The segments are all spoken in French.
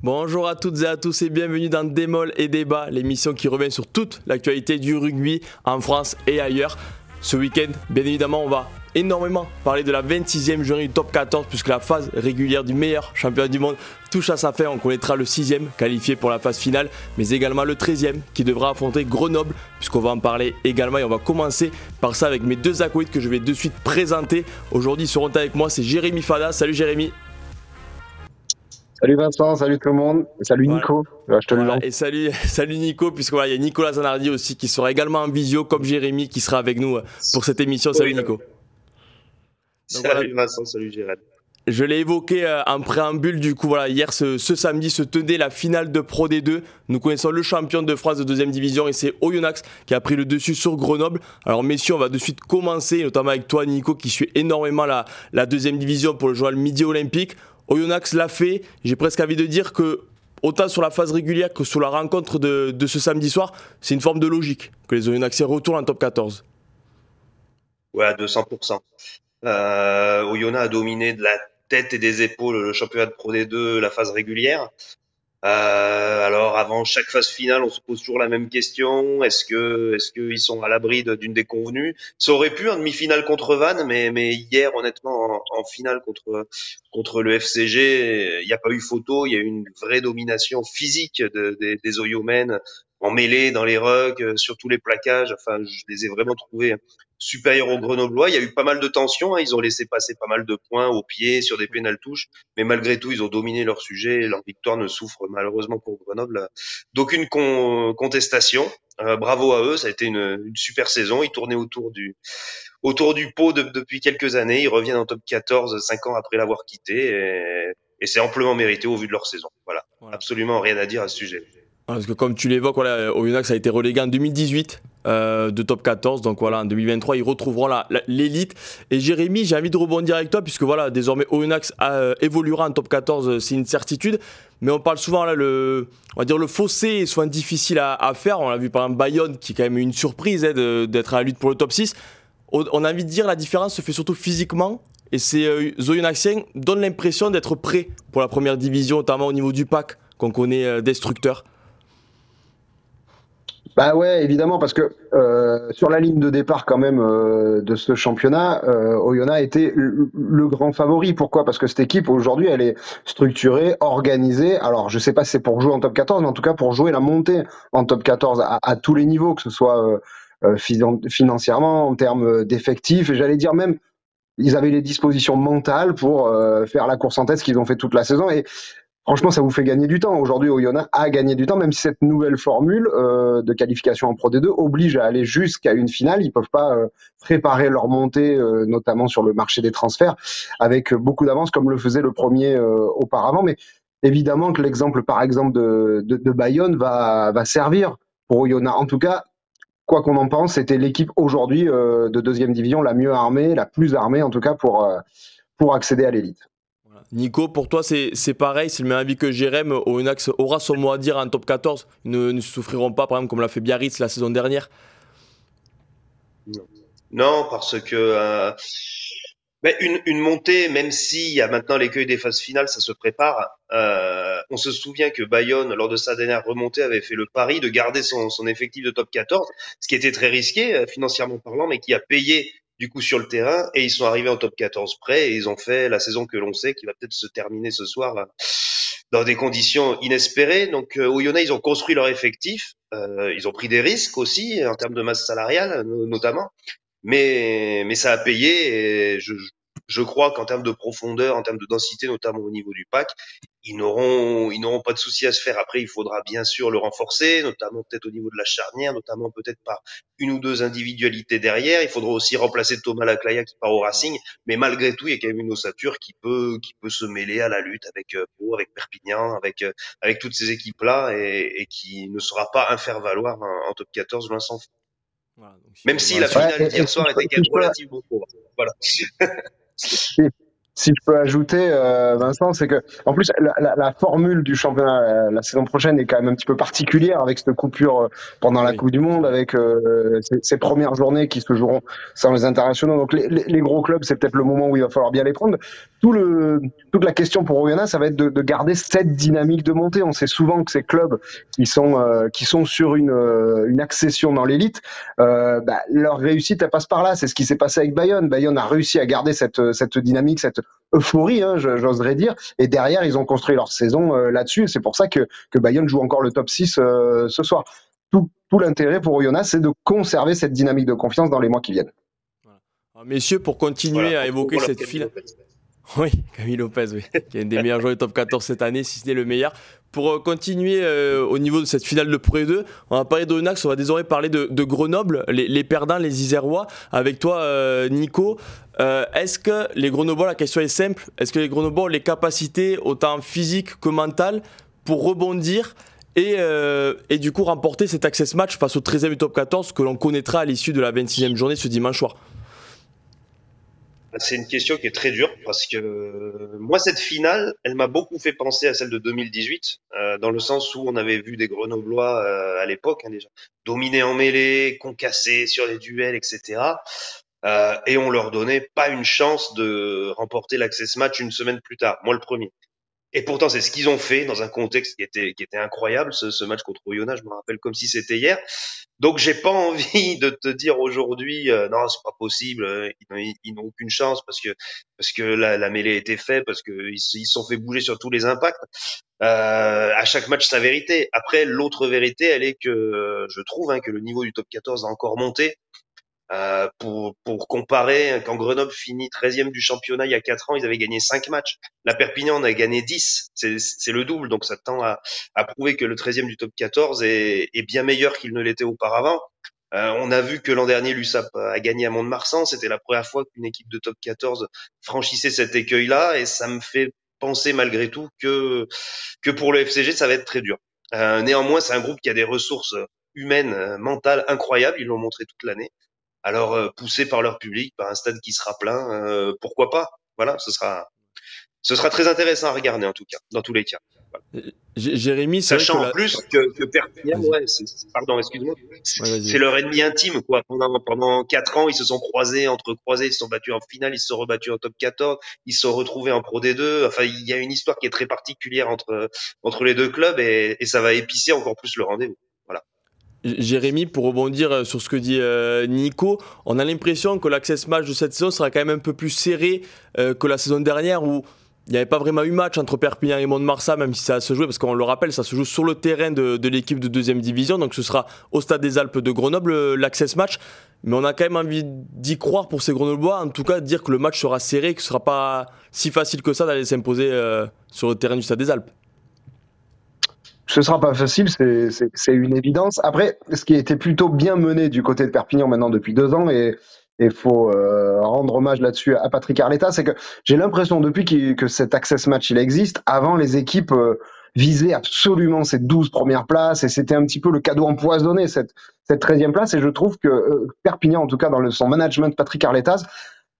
Bonjour à toutes et à tous et bienvenue dans Démol et Débat, l'émission qui revient sur toute l'actualité du rugby en France et ailleurs. Ce week-end, bien évidemment, on va énormément parler de la 26e journée du top 14 puisque la phase régulière du meilleur championnat du monde touche à sa fin. On connaîtra le 6e qualifié pour la phase finale, mais également le 13e qui devra affronter Grenoble puisqu'on va en parler également et on va commencer par ça avec mes deux acolytes que je vais de suite présenter. Aujourd'hui, ils seront avec moi, c'est Jérémy Fada. Salut Jérémy. Salut Vincent, salut tout le monde, salut Nico. je te et salut, salut Nico, puisque voilà, il y a Nicolas Zanardi aussi qui sera également en visio, comme Jérémy qui sera avec nous euh, pour cette émission. Salut Nico. Salut Vincent, salut. Je l'ai évoqué euh, en préambule, du coup, voilà, hier, ce, samedi, se tenait la finale de Pro D2. Nous connaissons le champion de France de deuxième division et c'est Oyonnax qui a pris le dessus sur Grenoble. Alors, messieurs, on va de suite commencer, notamment avec toi, Nico, qui suit énormément la, la deuxième division pour le journal Midi Olympique. Oyonnax l'a fait. J'ai presque envie de dire que, autant sur la phase régulière que sur la rencontre de, ce samedi soir, c'est une forme de logique que les Oyonnaxais retournent en top 14. Ouais, à 200%. Euh, a dominé de la tête et des épaules le championnat de Pro D2, la phase régulière. Euh, alors avant chaque phase finale, on se pose toujours la même question. Est-ce que est-ce qu'ils sont à l'abri d'une déconvenue? Ça aurait pu en demi-finale contre Vannes, mais mais hier honnêtement en, finale contre contre le FCG, il n'y a pas eu photo, il y a eu une vraie domination physique de, des Oyomènes en mêlée dans les rugs, sur tous les plaquages. Enfin, je les ai vraiment trouvés supérieur aux Grenoblois. Il y a eu pas mal de tensions. Hein. Ils ont laissé passer pas mal de points au pied sur des pénales touches, mais malgré tout, ils ont dominé leur sujet. leur victoire ne souffre malheureusement pour Grenoble d'aucune contestation. Euh, bravo à eux. Ça a été une, super saison. Ils tournaient autour du autour du pot depuis quelques années. Ils reviennent en top 14 cinq ans après l'avoir quitté et, et c'est amplement mérité au vu de leur saison. Voilà. Absolument rien à dire à ce sujet. Parce que comme tu l'évoques, voilà, Oyonnax a été relégué en 2018 euh, de top 14. Donc voilà, en 2023, ils retrouveront l'élite. Et Jérémy, j'ai envie de rebondir avec toi, puisque voilà, désormais Oyonnax euh, évoluera en top 14, euh, c'est une certitude. Mais on parle souvent, là, le, on va dire, le fossé est souvent difficile à, faire. On l'a vu par exemple Bayonne, qui est quand même une surprise hein, d'être à la lutte pour le top 6. On a envie de dire la différence se fait surtout physiquement. Et ces euh, Oyonnaxiens donnent l'impression d'être prêts pour la première division, notamment au niveau du pack qu'on connaît destructeur. Bah ouais, évidemment, parce que euh, sur la ligne de départ quand même euh, de ce championnat, euh, Oyonnax était le, grand favori. Pourquoi? Parce que cette équipe aujourd'hui, elle est structurée, organisée. Alors, je sais pas si c'est pour jouer en top 14, mais en tout cas pour jouer la montée en top 14 à, tous les niveaux, que ce soit euh, euh financièrement, en termes d'effectifs, et j'allais dire même ils avaient les dispositions mentales pour euh, faire la course en tête, ce qu'ils ont fait toute la saison. Et franchement, ça vous fait gagner du temps. Aujourd'hui, Oyonnax a gagné du temps, même si cette nouvelle formule euh, de qualification en Pro D2 oblige à aller jusqu'à une finale. Ils peuvent pas euh, préparer leur montée, euh, notamment sur le marché des transferts, avec beaucoup d'avance, comme le faisait le premier auparavant. Mais évidemment que l'exemple, par exemple, de, Bayonne va, va servir pour Oyonnax. En tout cas, quoi qu'on en pense, c'était l'équipe aujourd'hui de deuxième division la mieux armée, la plus armée en tout cas pour, pour accéder à l'élite. Nico, pour toi, c'est pareil, c'est le même avis que Jérém. Aura son mot à dire en top 14. Ils ne, souffriront pas, par exemple, comme l'a fait Biarritz la saison dernière. Non, parce que euh, ben, une, montée, même s'il y a maintenant l'écueil des phases finales, ça se prépare. Euh, on se souvient que Bayonne, lors de sa dernière remontée, avait fait le pari de garder son, son effectif de top 14, ce qui était très risqué euh, financièrement parlant, mais qui a payé du coup sur le terrain et ils sont arrivés en top 14 près et ils ont fait la saison que l'on sait qui va peut-être se terminer ce soir dans des conditions inespérées. Donc euh, Oyonnax, ils ont construit leur effectif, euh, ils ont pris des risques aussi en termes de masse salariale notamment, mais mais ça a payé et je, je crois qu'en termes de profondeur, en termes de densité, notamment au niveau du pack, ils n'auront, ils n'auront pas de soucis à se faire. Après, il faudra bien sûr le renforcer, notamment peut-être au niveau de la charnière, notamment peut-être par une ou deux individualités derrière. Il faudra aussi remplacer Thomas Laclaya qui part au Racing, mais malgré tout, il y a quand même une ossature qui peut, qui peut se mêler à la lutte avec euh, Pau, avec Perpignan, avec euh, avec toutes ces équipes-là et, et, qui ne sera pas un faire valoir en, top 14 loin s'en Même si la finale hier soir était quand même relativement pauvre. Voilà. C'est si je peux ajouter, euh, Vincent, c'est que en plus la, la, la formule du championnat la, la, saison prochaine est quand même un petit peu particulière avec cette coupure euh, pendant la Coupe du Monde, avec euh, ces, ces, premières journées qui se joueront sans les internationaux. Donc les, les, les gros clubs, c'est peut-être le moment où il va falloir bien les prendre. Tout le, toute la question pour Oyonnax, ça va être de, de, garder cette dynamique de montée. On sait souvent que ces clubs qui sont euh, qui sont sur une, euh, une accession dans l'élite, bah, leur réussite elle passe par là. C'est ce qui s'est passé avec Bayonne. Bayonne a réussi à garder cette cette dynamique, cette euphorie, hein, j'oserais dire. Et derrière, ils ont construit leur saison euh, là-dessus. C'est pour ça que, que Bayonne joue encore le top 6 euh, ce soir. Tout, tout l'intérêt pour Oyonnax, c'est de conserver cette dynamique de confiance dans les mois qui viennent. Voilà. Messieurs, pour continuer voilà, à évoquer cette file. Oui, Camille Lopez, oui, qui est un des meilleurs joueurs du top 14 cette année, si ce n'est le meilleur. Pour euh, continuer euh, au niveau de cette finale de Pro 2, on va parler d'Onax, on va désormais parler de, Grenoble, les, perdants, les Isérois. Avec toi, euh, Nico, est-ce que les Grenoblois, la question est simple, est-ce que les Grenoblois ont les capacités, autant physiques que mentales, pour rebondir et, et, du coup remporter cet access match face au 13e du top 14 que l'on connaîtra à l'issue de la 26e journée ce dimanche soir? C'est une question qui est très dure parce que moi cette finale, elle m'a beaucoup fait penser à celle de 2018 euh, dans le sens où on avait vu des Grenoblois euh, à l'époque hein, déjà dominer en mêlée, concasser sur les duels, etc. Euh, et on leur donnait pas une chance de remporter l'access match une semaine plus tard. Moi le premier. Et pourtant, c'est ce qu'ils ont fait dans un contexte qui était, qui était incroyable. Ce, ce match contre Oyonnax, je me rappelle comme si c'était hier. Donc, j'ai pas envie de te dire aujourd'hui, euh, non, c'est pas possible. Euh, ils, n'ont aucune chance parce que parce que la, la mêlée était faite, parce qu'ils ils sont fait bouger sur tous les impacts. Euh, à chaque match, sa vérité. Après, l'autre vérité, elle est que je trouve hein, que le niveau du top 14 a encore monté. Euh, pour, pour comparer, quand Grenoble finit 13e du championnat il y a 4 ans, ils avaient gagné 5 matchs. La Perpignan en a gagné 10. C'est le double, donc ça tend à, à, prouver que le 13e du top 14 est, est bien meilleur qu'il ne l'était auparavant. Euh, on a vu que l'an dernier, l'USAP a gagné à Mont-de-Marsan. C'était la première fois qu'une équipe de top 14 franchissait cet écueil-là, et ça me fait penser malgré tout que, que pour le FCG, ça va être très dur. Euh, néanmoins, c'est un groupe qui a des ressources humaines, euh, mentales incroyables. Ils l'ont montré toute l'année. Alors, euh, poussés par leur public, par un stade qui sera plein, euh, pourquoi pas? Voilà, ce sera, ce sera très intéressant à regarder en tout cas, dans tous les cas. Voilà. Jérémy, sachant en plus que, que Perpignan, ouais, pardon, excuse-moi, c'est leur ennemi intime quoi. Pendant pendant quatre ans, ils se sont croisés, entre croisés, ils se sont battus en finale, ils se sont rebattus en top 14, ils se sont retrouvés en Pro D2. Enfin, il y a une histoire qui est très particulière entre entre les deux clubs et, et ça va épicer encore plus le rendez-vous. Jérémy, pour rebondir sur ce que dit euh, Nico, on a l'impression que l'access match de cette saison sera quand même un peu plus serré euh, que la saison dernière où il n'y avait pas vraiment eu match entre Perpignan et Mont-de-Marsan, même si ça se joué, parce qu'on le rappelle, ça se joue sur le terrain de, l'équipe de deuxième division, donc ce sera au stade des Alpes de Grenoble l'access match. Mais on a quand même envie d'y croire pour ces Grenoblois, en tout cas dire que le match sera serré, que ce ne sera pas si facile que ça d'aller s'imposer euh, sur le terrain du stade des Alpes ce sera pas facile, c'est une évidence. Après, ce qui été plutôt bien mené du côté de Perpignan maintenant depuis deux ans, et il faut euh, rendre hommage là-dessus à Patrick Arletta, c'est que j'ai l'impression depuis qu que cet access match il existe, avant les équipes euh, visaient absolument ces 12 premières places, et c'était un petit peu le cadeau empoisonné, cette, cette 13e place, et je trouve que euh, Perpignan, en tout cas dans son management, Patrick Arletas,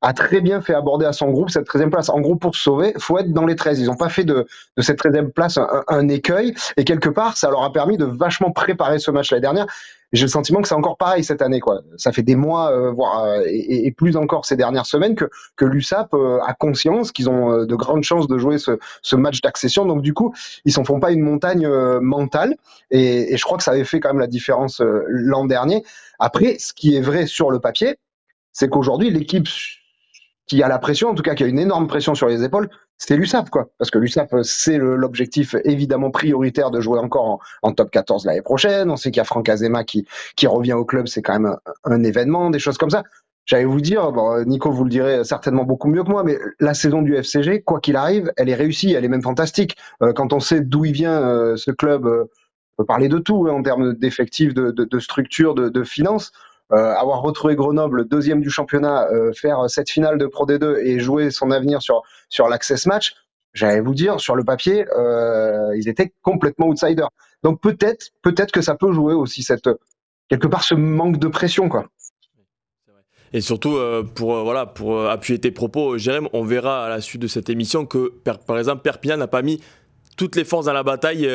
a très bien fait aborder à son groupe cette 13e place. En gros, pour se sauver, faut être dans les 13. Ils n'ont pas fait de, de cette 13e place un, un, écueil. Et quelque part, ça leur a permis de vachement préparer ce match l'année dernière. J'ai le sentiment que c'est encore pareil cette année. Quoi. Ça fait des mois, euh, voire euh, et, et, plus encore ces dernières semaines, que, que l'USAP euh, a conscience qu'ils ont euh, de grandes chances de jouer ce, ce match d'accession. Donc du coup, ils s'en font pas une montagne euh, mentale. Et, et, je crois que ça avait fait quand même la différence l'an dernier. Après, ce qui est vrai sur le papier, c'est qu'aujourd'hui, l'équipe qui a la pression, en tout cas qui a une énorme pression sur les épaules, c'est l'USAP, quoi. Parce que l'USAP, c'est l'objectif évidemment prioritaire de jouer encore en, top 14 l'année prochaine. On sait qu'il y a Franck Azema qui, qui revient au club, c'est quand même un, événement, des choses comme ça. J'allais vous dire, bon, Nico vous le direz certainement beaucoup mieux que moi, mais la saison du FCG, quoi qu'il arrive, elle est réussie, elle est même fantastique. Euh, quand on sait d'où il vient, euh, ce club, euh, on peut parler de tout hein, en termes d'effectifs, de, de, de, structure, de, de finances. Euh, avoir retrouvé Grenoble deuxième du championnat, euh, faire cette finale de Pro D2 et jouer son avenir sur sur l'access match, j'allais vous dire sur le papier, euh, ils étaient complètement outsiders. Donc peut-être peut-être que ça peut jouer aussi cette quelque part ce manque de pression quoi. Et surtout, pour, voilà, pour appuyer tes propos, Jérém, on verra à la suite de cette émission que, par exemple, Perpignan n'a pas mis toutes les forces dans la bataille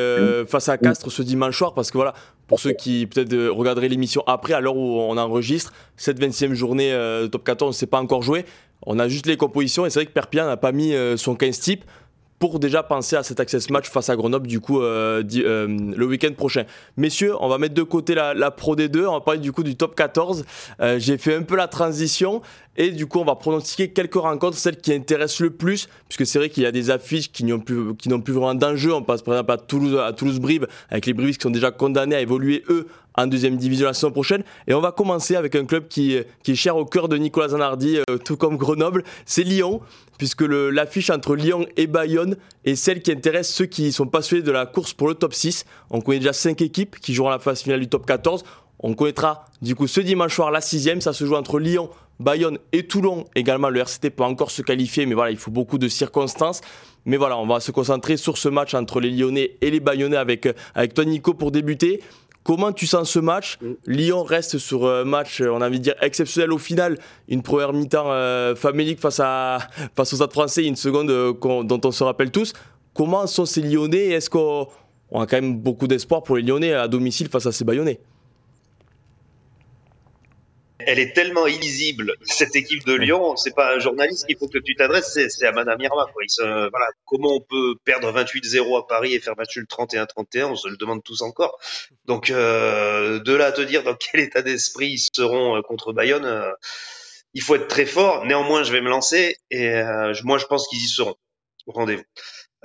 face à Castres ce dimanche soir parce que voilà, pour ceux qui peut-être regarderaient l'émission après, à l'heure où on enregistre, cette 20e journée de top 14 ne s'est pas encore jouée. On a juste les compositions et c'est vrai que Perpignan n'a pas mis son 15 type pour déjà penser à cet access match face à Grenoble du coup euh, euh, le week-end prochain. Messieurs, on va mettre de côté la, Pro D2, on va parler du coup du top 14. Euh, j'ai fait un peu la transition et du coup on va pronostiquer quelques rencontres, celles qui intéressent le plus, puisque c'est vrai qu'il y a des affiches qui n'ont plus, qui plus vraiment d'enjeu. On passe par exemple à Toulouse, à Toulouse-Brive, avec les Brives qui sont déjà condamnés à évoluer eux en deuxième division la saison prochaine. Et on va commencer avec un club qui, qui est cher au cœur de Nicolas Zanardi, tout comme Grenoble, c'est Lyon puisque l'affiche entre Lyon et Bayonne est celle qui intéresse ceux qui sont passionnés de la course pour le top 6. On connaît déjà 5 équipes qui joueront la phase finale du top 14. On connaîtra du coup ce dimanche soir la sixième. Ça se joue entre Lyon, Bayonne et Toulon. Également, le RCT peut encore se qualifier, mais voilà, il faut beaucoup de circonstances. Mais voilà, on va se concentrer sur ce match entre les Lyonnais et les Bayonnais avec, avec toi, Nico, pour débuter. Comment tu sens ce match mm. Lyon reste sur un match, on a envie de dire, exceptionnel au final. Une première mi-temps euh, famélique face, à, face au Stade français, une seconde euh, dont on se rappelle tous. Comment sont ces Lyonnais? Est-ce qu'on a quand même beaucoup d'espoir pour les Lyonnais à domicile face à ces Bayonnais? Elle est tellement illisible, cette équipe de Lyon. C'est pas un journaliste qu'il faut que tu t'adresses, c'est à Madame Irma. Quoi. voilà, comment on peut perdre 28-0 à Paris et faire match le 31-31 On se le demande tous encore. Donc, euh, de là à te dire dans quel état d'esprit ils seront euh, contre Bayonne, euh, il faut être très fort. Néanmoins, je vais me lancer et euh, moi, je pense qu'ils y seront rendez-vous.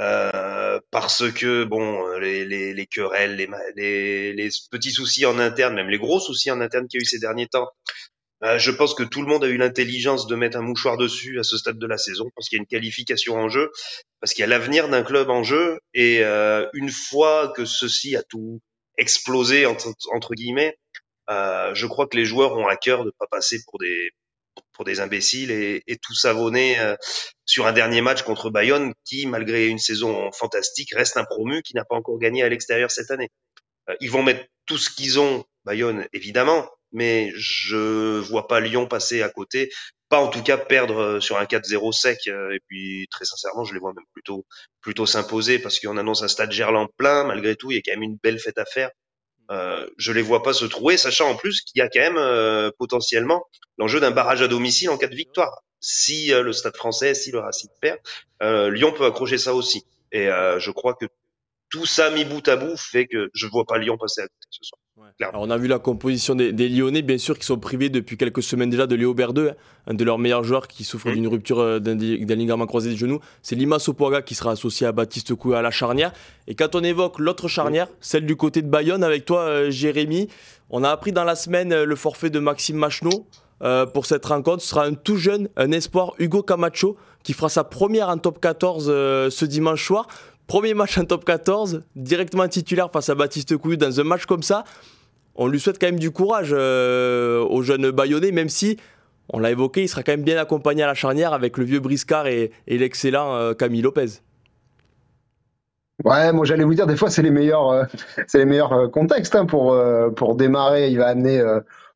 Euh, parce que bon, les, les, les querelles, les, les, les, petits soucis en interne, même les gros soucis en interne qu'il y a eu ces derniers temps, euh, je pense que tout le monde a eu l'intelligence de mettre un mouchoir dessus à ce stade de la saison, parce qu'il y a une qualification en jeu, parce qu'il y a l'avenir d'un club en jeu, et euh, une fois que ceci a tout explosé entre, guillemets, euh, je crois que les joueurs ont à cœur de pas passer pour des pour des imbéciles et, et tout savonner sur un dernier match contre Bayonne qui, malgré une saison fantastique, reste un promu qui n'a pas encore gagné à l'extérieur cette année. Ils vont mettre tout ce qu'ils ont, Bayonne évidemment, mais je vois pas Lyon passer à côté, pas en tout cas perdre euh, sur un 4-0 sec. Et puis très sincèrement, je les vois même plutôt plutôt s'imposer parce qu'on annonce un stade Gerland plein. Malgré tout, il y a quand même une belle fête à faire. Euh, je les vois pas se trouver, sachant en plus qu'il y a quand même euh, potentiellement l'enjeu d'un barrage à domicile en cas de victoire. Si euh, le Stade Français, si le Racing perd, euh, Lyon peut accrocher ça aussi. Et je crois que tout ça mis bout à bout fait que je vois pas Lyon passer à côté ce soir. Alors on a vu la composition des, Lyonnais, bien sûr, qui sont privés depuis quelques semaines déjà de Léo Berdeux, hein, un de leurs meilleurs joueurs qui souffre d'une rupture euh, d'un ligament croisé des genoux. C'est Lima Sopoaga qui sera associé à Baptiste Coué à la charnière. Et quand on évoque l'autre charnière, celle du côté de Bayonne, avec toi, euh, Jérémy, on a appris dans la semaine euh, le forfait de Maxime Macheneau. pour cette rencontre, ce sera un tout jeune, un espoir, Hugo Camacho, qui fera sa première en top 14 ce dimanche soir. Premier match en top 14, directement titulaire face à Baptiste Couillu dans un match comme ça. On lui souhaite quand même du courage euh, au jeune Bayonnais, même si, on l'a évoqué, il sera quand même bien accompagné à la charnière avec le vieux Briscard et, l'excellent euh, Camille Lopez. Ouais, moi j'allais vous dire, des fois c'est les meilleurs, euh, c'est les meilleurs contextes hein, pour, pour démarrer. Il va amener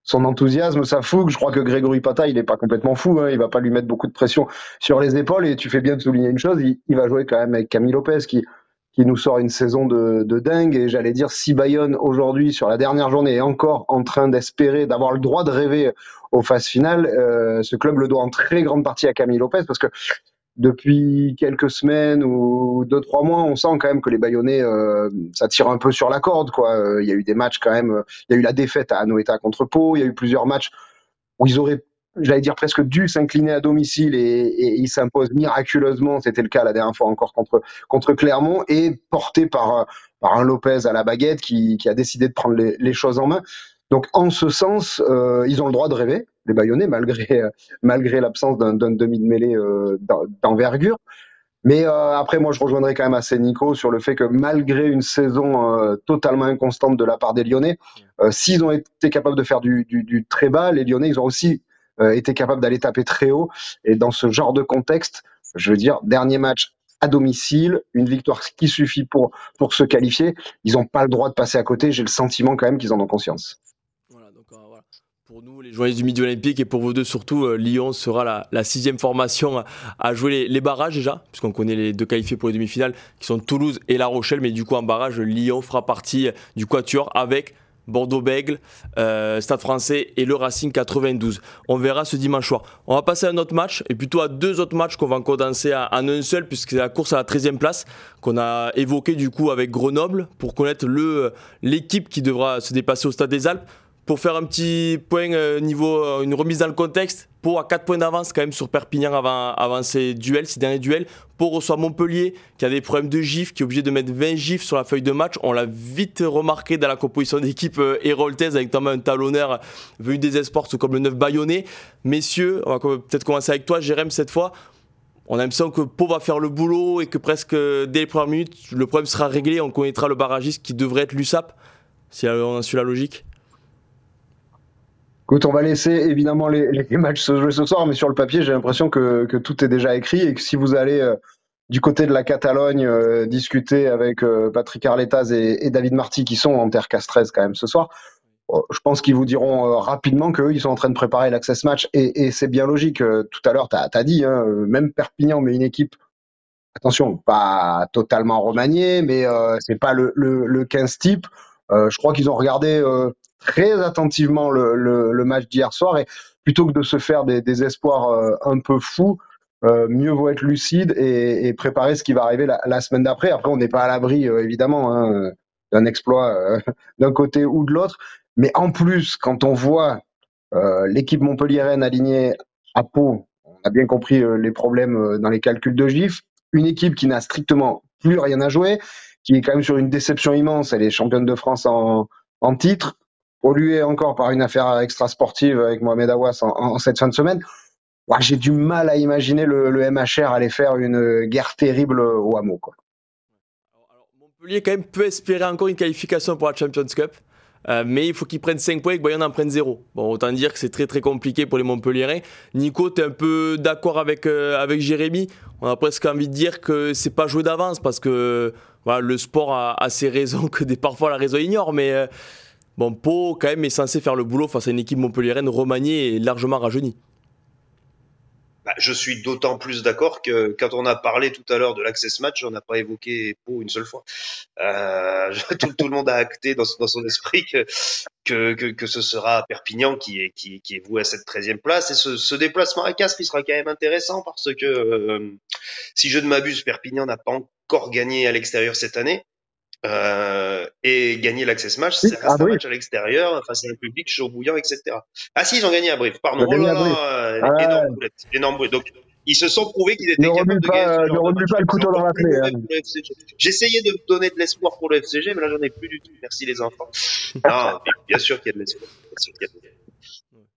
son enthousiasme, sa fougue. Je crois que Grégory Pata, il n'est pas complètement fou. Hein. Il va pas lui mettre beaucoup de pression sur les épaules. Et tu fais bien de souligner une chose, il, va jouer quand même avec Camille Lopez, qui, qui nous sort une saison de, de dingue. Et j'allais dire, si Bayonne aujourd'hui, sur la dernière journée, est encore en train d'espérer, d'avoir le droit de rêver aux phases finales, euh, ce club le doit en très grande partie à Camille Lopez, parce que depuis quelques semaines ou deux trois mois, on sent quand même que les Bayonnais euh, ça tire un peu sur la corde quoi. Euh, il y a eu des matchs quand même, il y a eu la défaite à Anoeta contre Pau, il y a eu plusieurs matchs où ils auraient j'allais dire presque dû s'incliner à domicile et, ils s'imposent miraculeusement, c'était le cas la dernière fois encore contre contre Clermont et porté par par un Lopez à la baguette qui, qui a décidé de prendre les choses en main. Donc en ce sens, euh, ils ont le droit de rêver, les Bayonnais, malgré, malgré l'absence d'un demi de mêlée euh, d'envergure. Mais euh, après, moi, je rejoindrai quand même assez Nico sur le fait que malgré une saison totalement inconstante de la part des Lyonnais, s'ils ont été capables de faire du, du, du, très bas, les Lyonnais, ils ont aussi été capables d'aller taper très haut. Et dans ce genre de contexte, je veux dire, dernier match à domicile, une victoire qui suffit pour, pour se qualifier. Ils n'ont pas le droit de passer à côté. J'ai le sentiment quand même qu'ils en ont conscience Pour nous, les journalistes du Midi Olympique, et pour vous deux surtout, euh, Lyon sera la, sixième formation à, jouer les, barrages déjà, puisqu'on connaît les deux qualifiés pour les demi-finales, qui sont Toulouse et La Rochelle, mais du coup en barrage, Lyon fera partie du quatuor avec Bordeaux-Bègle, euh, Stade français et le Racing 92. On verra ce dimanche soir. On va passer à un autre match, et plutôt à deux autres matchs qu'on va condenser en un seul, puisque c'est la course à la 13e place qu'on a évoqué du coup avec Grenoble, pour connaître l'équipe qui devra se dépasser au Stade des Alpes pour faire un petit point euh, niveau, euh, une remise dans le contexte, Pau a 4 points d'avance quand même sur Perpignan avant, avant ces duels, ces derniers duels. Pau reçoit Montpellier qui a des problèmes de gifs, qui est obligé de mettre 20 gifs sur la feuille de match. On l'a vite remarqué dans la composition d'équipe euh, héroltaise avec notamment un talonneur venu des esports comme le 9 Bayonnais. Messieurs, on va peut-être commencer avec toi, Jérém, cette fois. On a l'impression que Pau va faire le boulot et que presque dès les premières minutes, le problème sera réglé. On connaîtra le barragiste qui devrait être l'USAP, si on a su la logique. Écoute, on va laisser évidemment les, matchs se jouer ce soir, mais sur le papier, j'ai l'impression que, tout est déjà écrit et que si vous allez euh, du côté de la Catalogne euh, discuter avec euh, Patrick Arletaz et, David Marty, qui sont en terre castresse quand même ce soir, je pense qu'ils vous diront rapidement qu'eux, ils sont en train de préparer l'access match et, c'est bien logique. tout à l'heure, tu as, dit, hein, même Perpignan, mais une équipe attention, pas totalement remaniée, mais c'est pas le, le, 15 type. je crois qu'ils ont regardé très attentivement le, match d'hier soir et plutôt que de se faire des, espoirs euh, un peu fous, euh, mieux vaut être lucide et, préparer ce qui va arriver la, semaine d'après. Après, on n'est pas à l'abri, euh, évidemment, hein, d'un exploit d'un côté ou de l'autre. Mais en plus, quand on voit l'équipe montpelliéraine alignée à Pau, on a bien compris les problèmes dans les calculs de GIF, une équipe qui n'a strictement plus rien à jouer, qui est quand même sur une déception immense, elle est championne de France en titre, pollué encore par une affaire extra-sportive avec Mohamed Awas en, cette fin de semaine. J'ai du mal à imaginer le, MHR aller faire une guerre terrible au hameau. Montpellier quand même peut espérer encore une qualification pour la Champions Cup. Euh, mais il faut qu'ils prennent 5 points et que Bayonne en prenne 0. Bon, autant dire que c'est très très compliqué pour les Montpellierins. Nico, tu es un peu d'accord avec, euh, avec Jérémy? On a presque envie de dire que c'est pas joué d'avance parce que le sport a, ses raisons que des, parfois la raison ignore. Mais euh, Bon, Pau, quand même, est censé faire le boulot face à une équipe montpelliéraine remaniée et largement rajeunie. Bah, je suis d'autant plus d'accord que quand on a parlé tout à l'heure de l'access match, on n'a pas évoqué Pau une seule fois. Euh, tout, le monde a acté dans, son esprit que, que, ce sera Perpignan qui est, voué à cette 13e place. Et ce, déplacement à Castres, il sera quand même intéressant parce que, euh, si je ne m'abuse, Perpignan n'a pas encore gagné à l'extérieur cette année. Euh, et gagner l'access match, c'est un match à l'extérieur face à un public chaud bouillant, etc. Ah si, ils ont gagné à Brive, pardon. Oh là là, ah, énorme boulette, énorme Donc ils se sont prouvés qu'ils étaient capables de gagner. Ne remue pas le couteau dans la plaie. J'essayais de donner de l'espoir pour le FCG, mais là j'en ai plus du tout. Merci les enfants. non, bien sûr qu'il y a de l'espoir.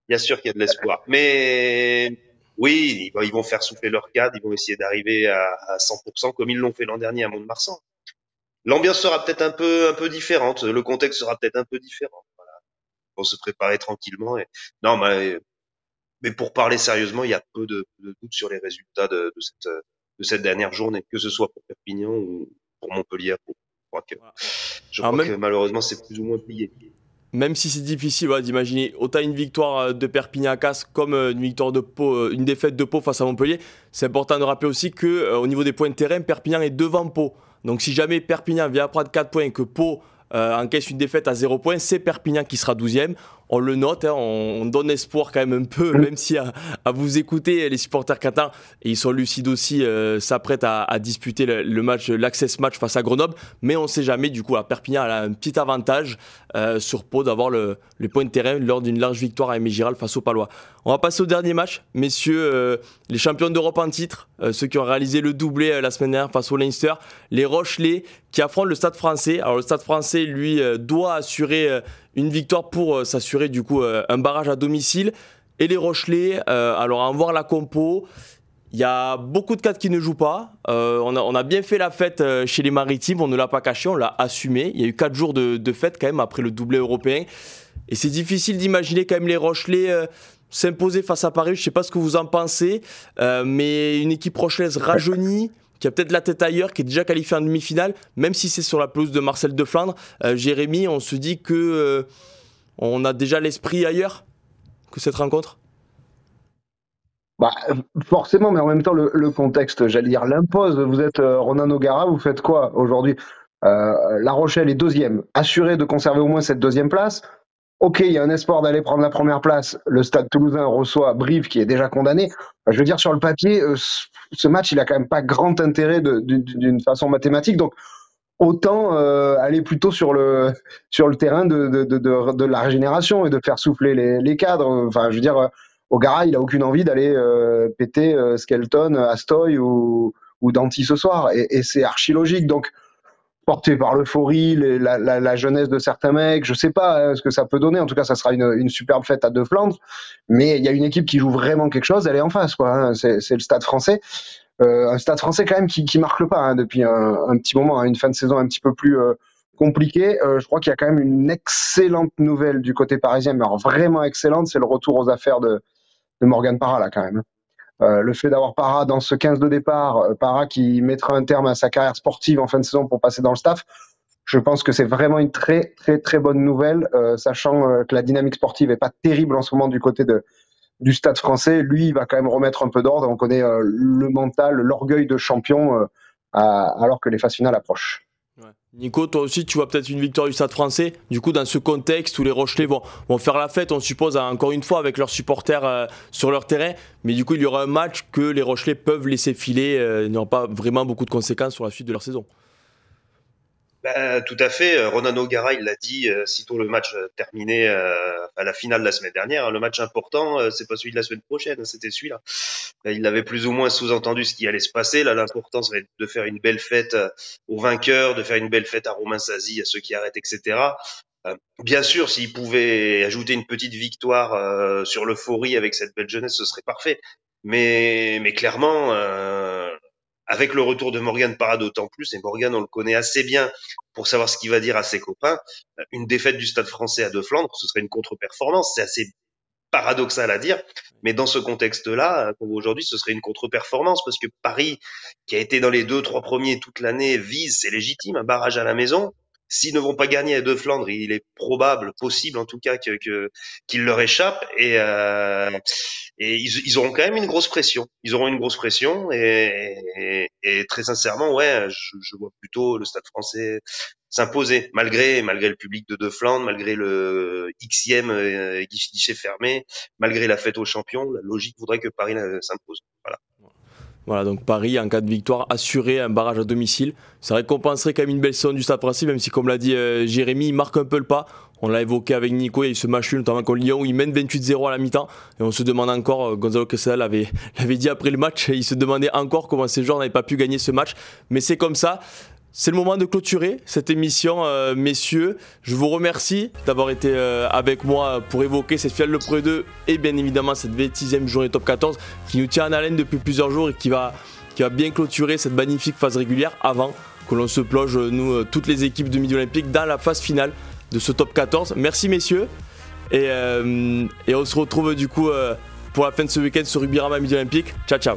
Bien sûr qu'il y a de l'espoir. Mais oui, ils vont faire souffler leur cadre, ils vont essayer d'arriver à 100% comme ils l'ont fait l'an dernier à Mont-de-Marsan. L'ambiance sera peut-être un peu, un peu différente, le contexte sera peut-être un peu différent. Voilà. Pour se préparer tranquillement. Et... Non, mais, mais pour parler sérieusement, il y a peu de, de doutes sur les résultats de, de, cette, de cette dernière journée, que ce soit pour Perpignan ou pour Montpellier. Je crois que, je crois que malheureusement, c'est plus ou moins plié même si c'est difficile d'imaginer autant une victoire euh, de Perpignan à Casse comme euh, une victoire de Pau, euh, une défaite de Pau face à Montpellier, c'est important de rappeler aussi que au niveau des points de terrain, Perpignan est devant Pau. Donc si jamais Perpignan vient prendre 4 points et que Pau euh, encaisse une défaite à 0 points, c'est Perpignan qui sera 12e. On le note, hein, on, donne espoir quand même un peu, même si à, vous écouter, les supporters et ils sont lucides aussi, euh, s'apprêtent à, disputer le, match, l'access match face à Grenoble. Mais on ne sait jamais, du coup, à Perpignan, elle a un petit avantage euh, sur Pau d'avoir le, le, point de terrain lors d'une large victoire à Aimé Giral face au Palois. On va passer au dernier match, messieurs, les champions d'Europe en titre, ceux qui ont réalisé le doublé la semaine dernière face au Leinster, les Rochelais qui affrontent le Stade français. Alors le Stade français, lui, euh, doit assurer euh, une victoire pour euh, s'assurer du coup un barrage à domicile. Et les Rochelais, alors à voir la compo, il y a beaucoup de cadres qui ne jouent pas. on, a, bien fait la fête chez les Maritimes, on ne l'a pas caché, on l'a assumé. Il y a eu 4 jours de, fête quand même après le doublé européen. Et c'est difficile d'imaginer quand même les Rochelais s'imposer face à Paris. Je ne sais pas ce que vous en pensez, mais une équipe rochelaise rajeunie qui a peut-être la tête ailleurs, qui est déjà qualifié en demi-finale, même si c'est sur la pelouse de Marcel de Flandre. Euh, Jérémy, on se dit que euh, on a déjà l'esprit ailleurs que cette rencontre? Bah, forcément, mais en même temps, le, contexte, j'allais dire, l'impose. Vous êtes euh, Ronan O'Gara, vous faites quoi aujourd'hui? La Rochelle est deuxième, assuré de conserver au moins cette deuxième place. Ok, il y a un espoir d'aller prendre la première place. Le Stade Toulousain reçoit Brive, qui est déjà condamné. je veux dire, sur le papier, euh, ce match, il a quand même pas grand intérêt d'une façon mathématique. Donc, autant aller plutôt sur le sur le terrain de, de, la régénération et de faire souffler les, les cadres. Enfin, je veux dire O'Gara, il a aucune envie d'aller euh, péter euh, Skelton, Astoy ou, ou Danti ce soir. Et, c'est archi logique. Donc, porté par l'euphorie, la, la, jeunesse de certains mecs, je sais pas hein, ce que ça peut donner. En tout cas, ça sera une, superbe fête à deux Flandres. Mais il y a une équipe qui joue vraiment quelque chose, elle est en face. quoi. Hein. C'est le stade français. Euh, un stade français quand même qui, qui marque le pas hein, depuis un, petit moment, une fin de saison un petit peu plus compliquée. je crois qu'il y a quand même une excellente nouvelle du côté parisien, mais alors vraiment excellente, c'est le retour aux affaires de, de Morgan Parra là quand même. Euh, le fait d'avoir Parra dans ce 15 de départ, euh, Parra qui mettra un terme à sa carrière sportive en fin de saison pour passer dans le staff, je pense que c'est vraiment une très très très bonne nouvelle, euh, sachant que la dynamique sportive est pas terrible en ce moment du côté du stade français. Lui, il va quand même remettre un peu d'ordre. On connaît le mental, l'orgueil de champion alors que les phases finales approchent. Nico, toi aussi, tu vois peut-être une victoire du Stade français. Du coup, dans ce contexte où les Rochelais vont, faire la fête, on suppose, encore une fois, avec leurs supporters euh, sur leur terrain. Mais du coup, il y aura un match que les Rochelais peuvent laisser filer. Euh, ils n'auront pas vraiment beaucoup de conséquences sur la suite de leur saison. Bah, tout à fait. Euh, Ronan O'Gara, il l'a dit, euh, sitôt le match euh, terminé à la finale la semaine dernière. Hein, le match important, c'est pas celui de la semaine prochaine, hein, c'était celui-là. Il avait plus ou moins sous-entendu ce qui allait se passer. Là, l'important, ça va être de faire une belle fête aux vainqueurs, de faire une belle fête à Romain Sazi, à ceux qui arrêtent, etc. Bien sûr, s'il pouvait ajouter une petite victoire sur l'euphorie avec cette belle jeunesse, ce serait parfait. Mais, mais clairement, avec le retour de Morgan Parra d'autant plus, et Morgan on le connaît assez bien pour savoir ce qu'il va dire à ses copains, une défaite du Stade français à deux Flandres, ce serait une contre-performance. C'est assez paradoxal à dire, mais dans ce contexte-là, aujourd'hui, ce serait une contre-performance parce que Paris, qui a été dans les deux, trois premiers toute l'année, vise, c'est légitime, un barrage à la maison. S'ils ne vont pas gagner à deux Flandres, il est probable, possible en tout cas, que qu'il leur échappe et euh, et ils, ils, auront quand même une grosse pression. Ils auront une grosse pression et, et, très sincèrement, ouais, je, je, vois plutôt le Stade Français s'imposer malgré malgré le public de deux Flandres, malgré le xème euh, guichet fermé, malgré la fête aux champions. La logique voudrait que Paris euh, s'impose. Voilà. Voilà, donc Paris, en cas de victoire, assurer un barrage à domicile. Ça récompenserait quand même une belle saison du Stade français, même si, comme l'a dit euh, Jérémy, il marque un peu le pas. On l'a évoqué avec Nico, il y a eu ce match notamment contre Lyon, où il mène 28-0 à la mi-temps. Et on se demande encore, euh, Gonzalo Quesada l'avait, l'avait dit après le match, il se demandait encore comment ces joueurs n'avaient pas pu gagner ce match. Mais c'est comme ça. C'est le moment de clôturer cette émission, euh, messieurs. Je vous remercie d'avoir été euh, avec moi pour évoquer cette finale de Pro 2 et bien évidemment cette 26e journée top 14 qui nous tient en haleine depuis plusieurs jours et qui va, bien clôturer cette magnifique phase régulière avant que l'on se plonge, nous, euh, toutes les équipes de Midi Olympique, dans la phase finale de ce top 14. Merci, messieurs. Et, on se retrouve du coup pour la fin de ce week-end sur Rugby Midi Olympique. Ciao, ciao.